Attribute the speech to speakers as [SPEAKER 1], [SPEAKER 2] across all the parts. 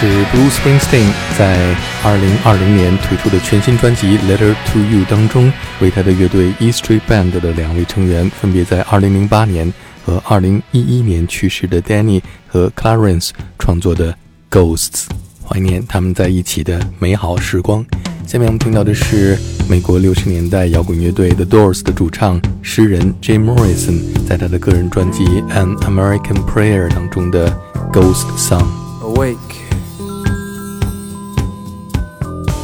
[SPEAKER 1] 是 Bruce Springsteen 在2020年推出的全新专辑《Letter to You》当中，为他的乐队 E Street Band 的两位成员，分别在2008年和2011年去世的 Danny 和 Clarence 创作的《Ghosts》，怀念他们在一起的美好时光。下面我们听到的是美国六十年代摇滚乐队 The Doors 的主唱诗人 Jim Morrison 在他的个人专辑《An American Prayer》当中的《Ghost Song》。
[SPEAKER 2] Awake.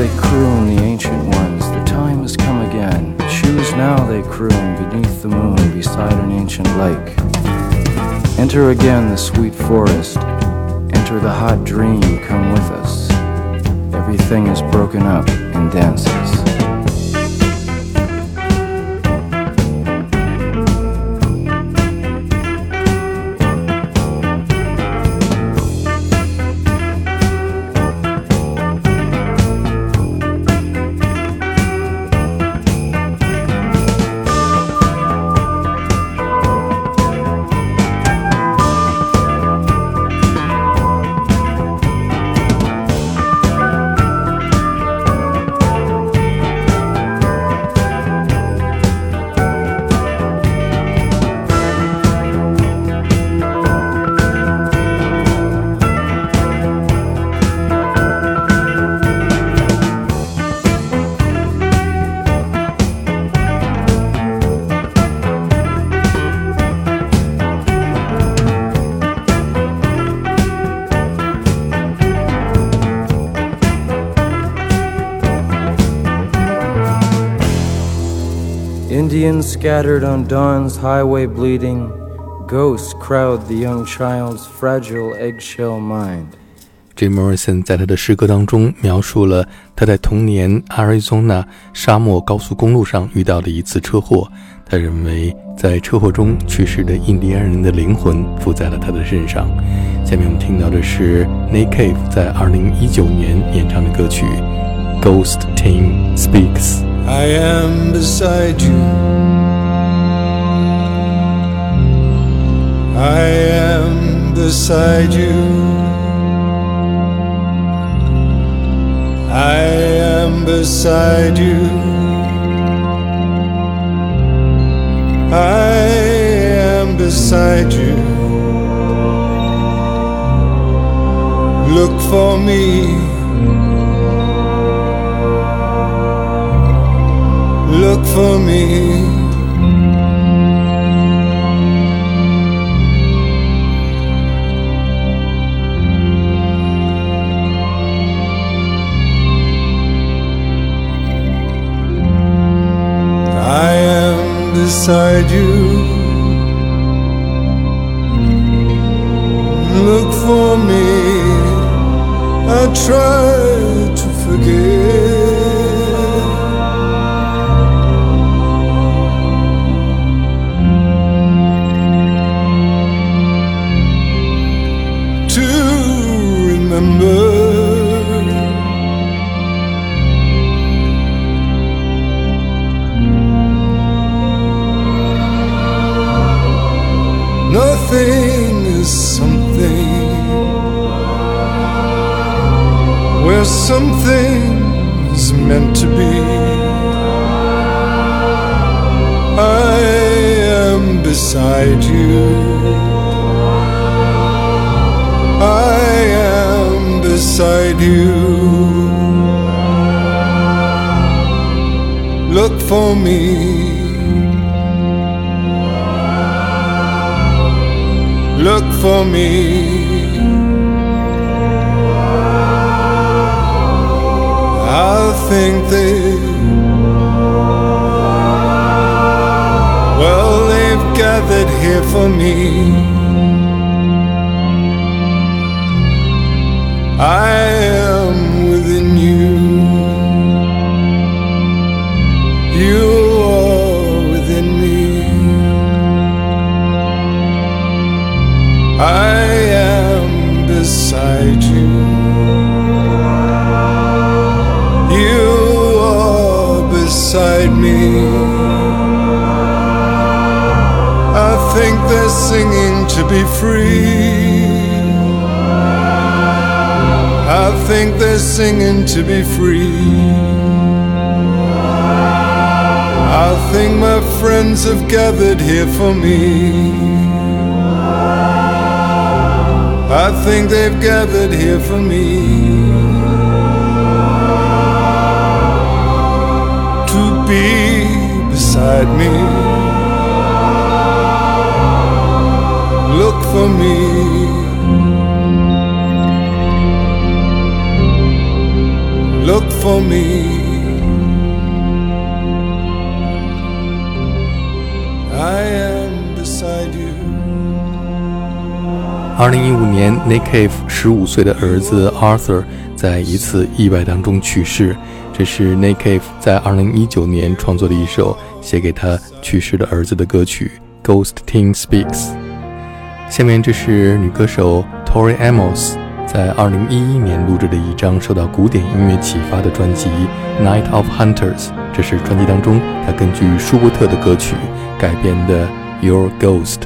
[SPEAKER 2] They croon, the ancient ones, the time has come again. Choose now, they croon, beneath the moon, beside an ancient lake. Enter again the sweet forest, enter the hot dream, come with us. Everything is broken up and dances. Indian scattered on dawn's highway bleeding, ghosts crowd the young child's fragile eggshell mind.
[SPEAKER 1] Jim Morrison 在他的诗歌当中描述了他在童年 Arizona 沙漠高速公路上遇到的一次车祸。他认为在车祸中去世的印第安人的灵魂附在了他的身上。下面我们听到的是 Nick Cave 在2019年演唱的歌曲《Ghost Team Speaks》。
[SPEAKER 3] I am beside you. I am beside you. I am beside you. I am beside you. Look for me. Look for me. I am beside you. Look for me. I try to forget. Remember. Nothing is something where something is meant to be. I am beside you. Beside you. for me. Look for me. I think they, well, they've gathered here for me. You are beside me. I think they're singing to be free. I think they're singing to be free. I think my friends have gathered here for me. I think they've gathered here for me. To be beside me. Look for me. Look for me.
[SPEAKER 1] 二零一五年，Nick Cave 十五岁的儿子 Arthur 在一次意外当中去世。这是 Nick Cave 在二零一九年创作的一首写给他去世的儿子的歌曲《Ghost Teen Speaks》。下面这是女歌手 Tori Amos 在二零一一年录制的一张受到古典音乐启发的专辑《Night of Hunters》。这是专辑当中她根据舒伯特的歌曲改编的《Your Ghost》。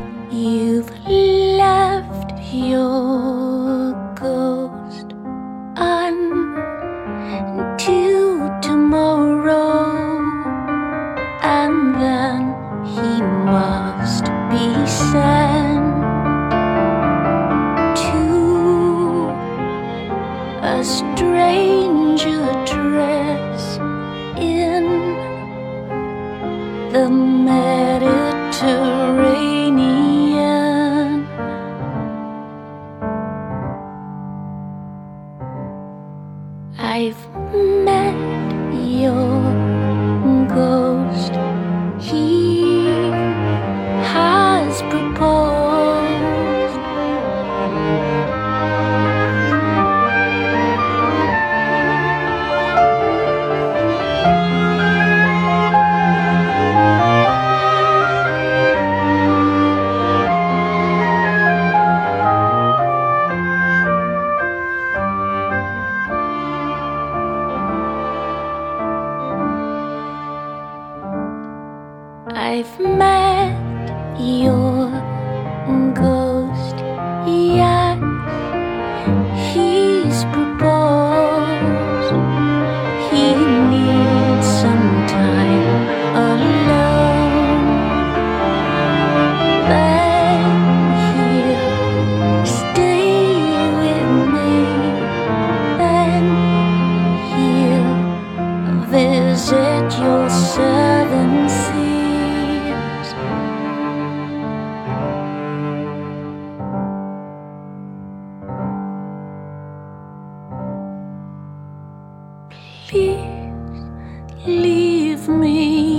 [SPEAKER 4] Leave me,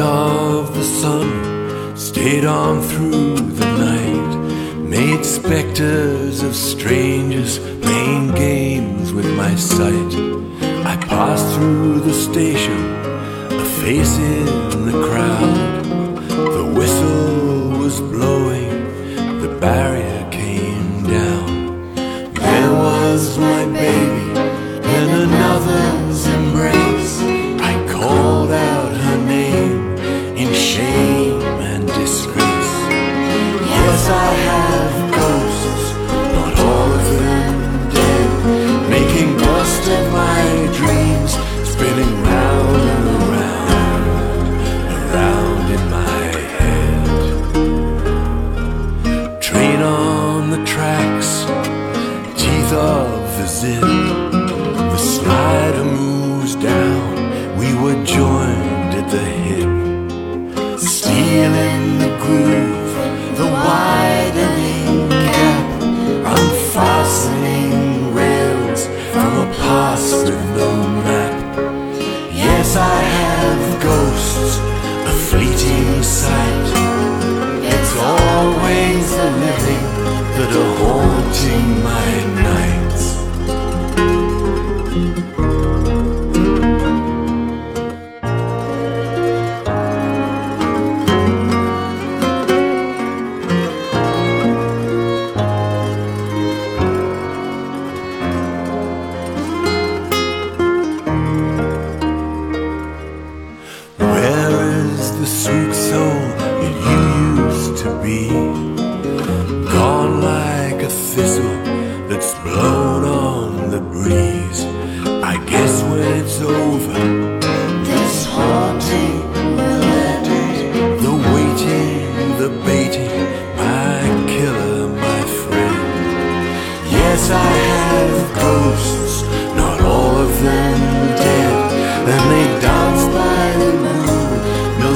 [SPEAKER 4] of the
[SPEAKER 5] sun stayed on through the night, made specters of strangers playing games with my sight. I passed through the station, a face in the crowd.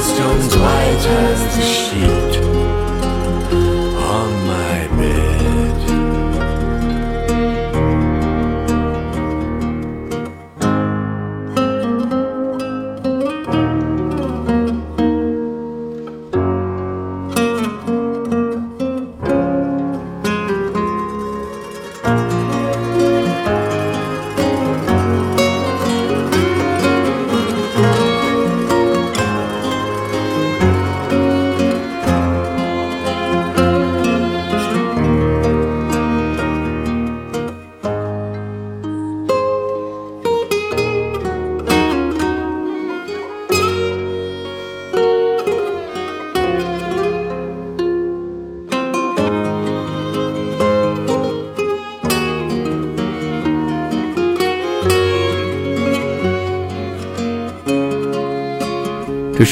[SPEAKER 5] Millstones white as the sheet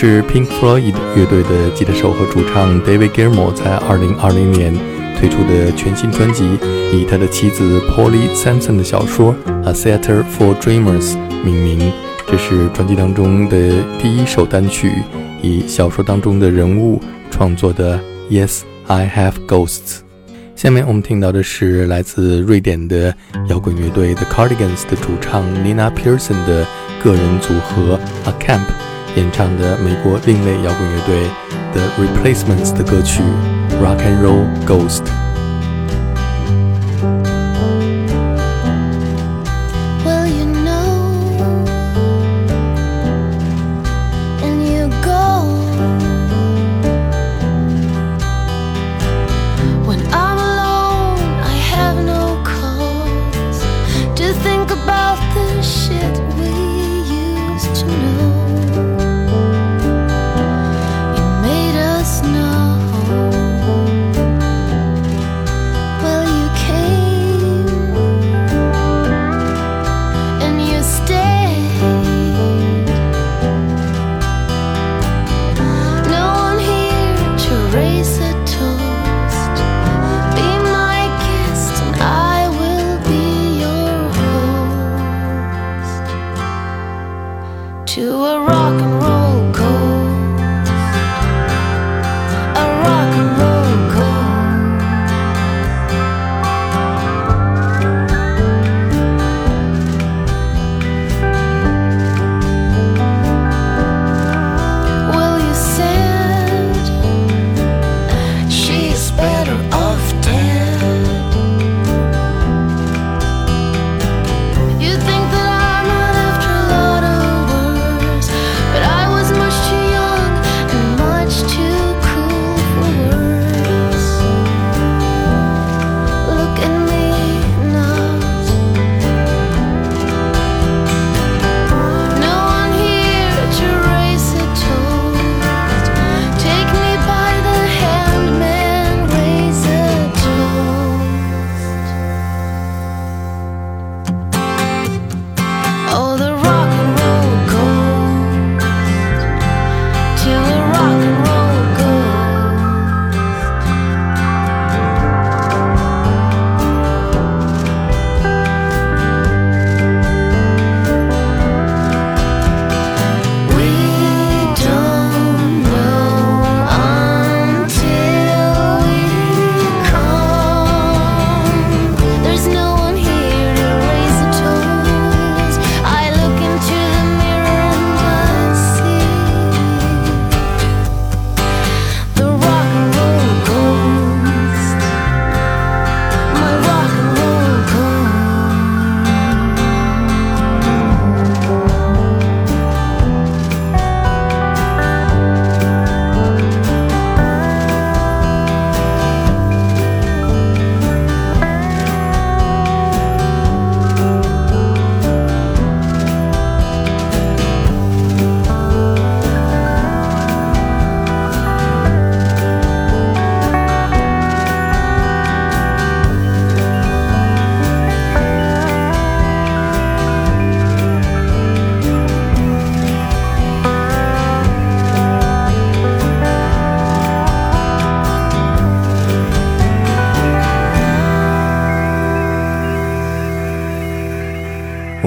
[SPEAKER 1] 是 Pink Floyd 乐队的吉他手和主唱 David Gilmour 在2020年推出的全新专辑，以他的妻子 Polly Sampson 的小说《A Theater for Dreamers》命名。这是专辑当中的第一首单曲，以小说当中的人物创作的《Yes I Have Ghosts》。下面我们听到的是来自瑞典的摇滚乐队 The Cardigans 的主唱 Nina Pearson 的个人组合 A Camp 演唱的美国另类摇滚乐队 The Replacements 的歌曲《Rock and Roll Ghost》。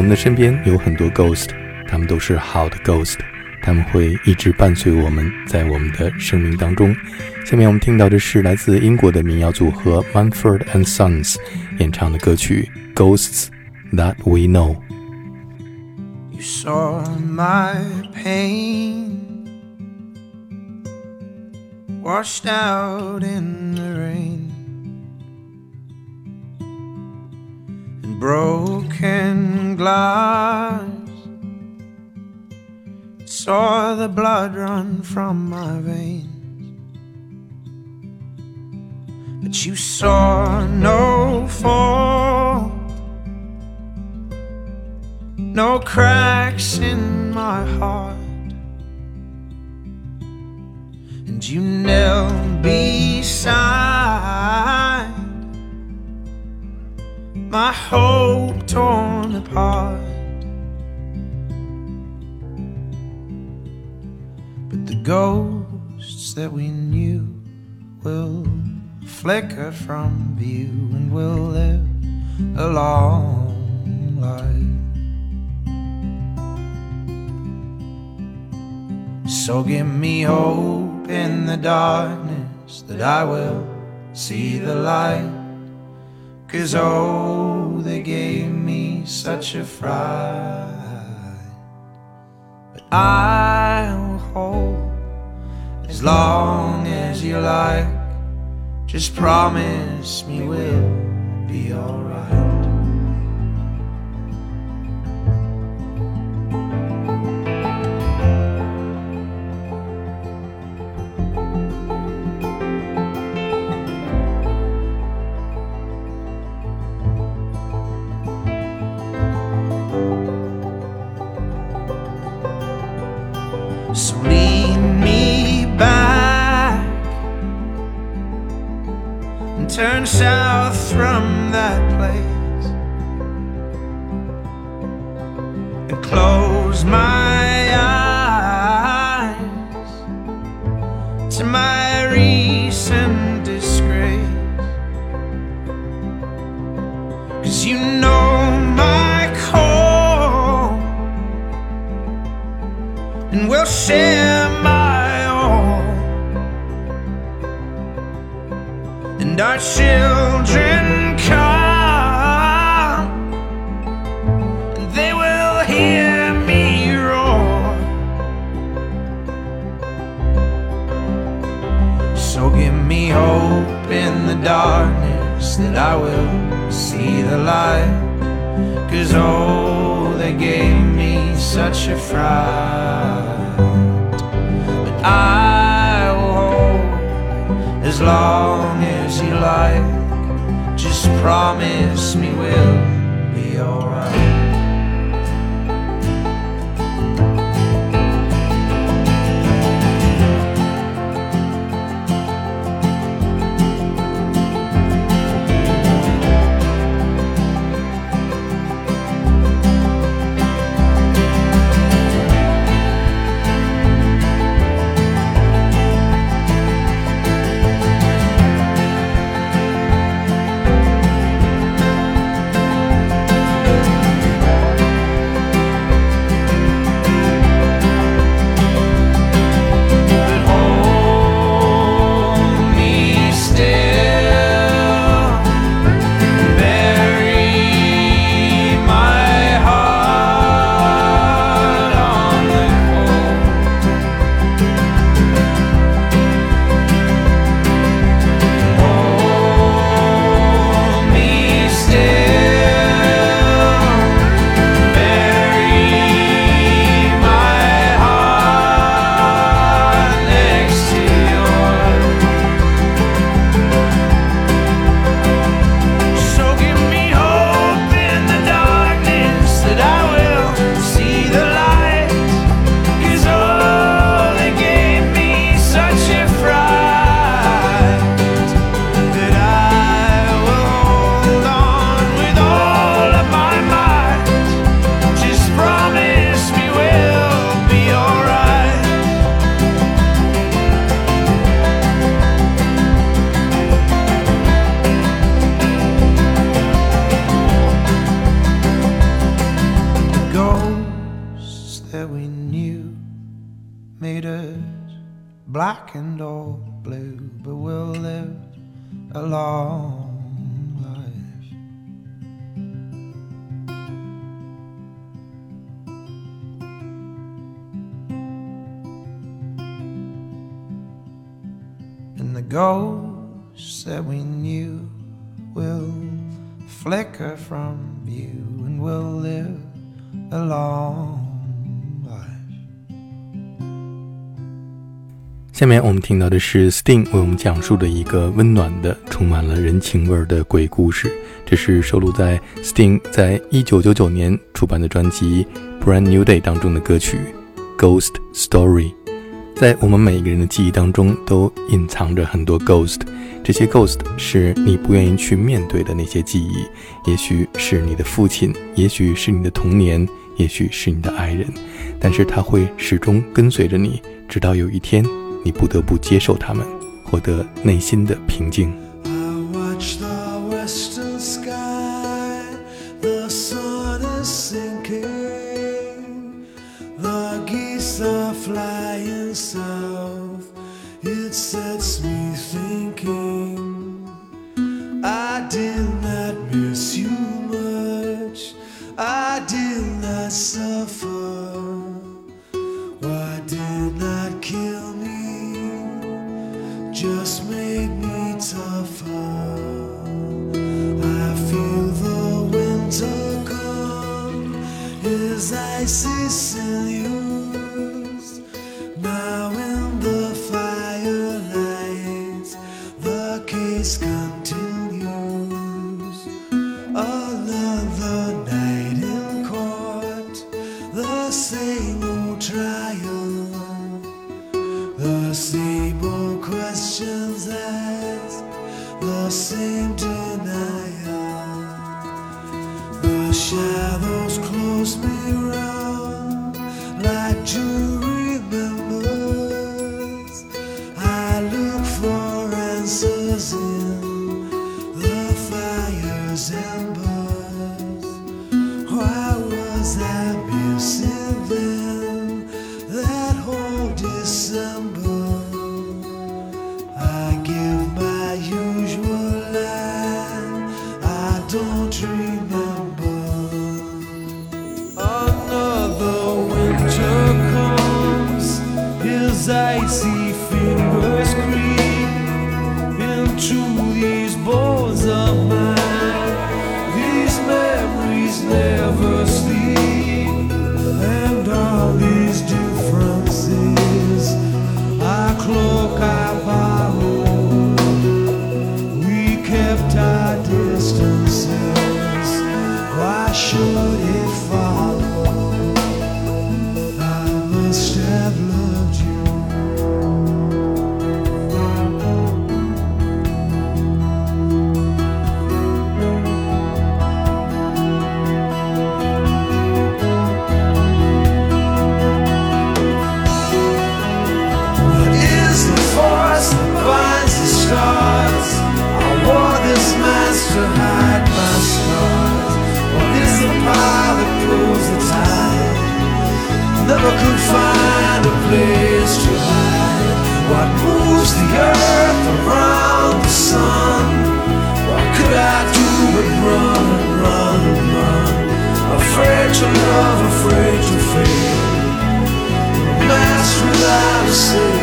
[SPEAKER 1] 们的身边有很多 ghost，他们都是好的 ghost，他们会一直伴随我们在我们的生命当中。下面我们听到的是来自英国的民谣组合 Mumford and Sons 演唱的歌曲《Ghosts That We Know》。
[SPEAKER 6] You saw my pain washed out in the rain. Broken glass. Saw the blood run from my veins. But you saw no fault no cracks in my heart. And you knelt beside my hope torn apart. But the ghosts that we knew will flicker from view and will live a long life. So give me hope in the darkness that I will see the light. Cause oh, they gave me such a fright. But I'll hold as long as you like. Just promise me we'll be alright. Turn south from that place that I will see the light. Cause oh, they gave me such a fright. But I will hold as long as you like. Just promise me we'll be alright. The ghosts that we knew will flicker from view, and we'll live a long life.
[SPEAKER 1] 下面我们听到的是 Sting 为我们讲述的一个温暖的、充满了人情味的鬼故事。这是收录在 Sting 在1999年出版的专辑《Brand New Day》当中的歌曲《Ghost Story》。在我们每一个人的记忆当中，都隐藏着很多 ghost。这些 ghost 是你不愿意去面对的那些记忆，也许是你的父亲，也许是你的童年，也许是你的爱人，但是他会始终跟随着你，直到有一天，你不得不接受他们，获得内心的平静。
[SPEAKER 7] I did not suffer. Don't você.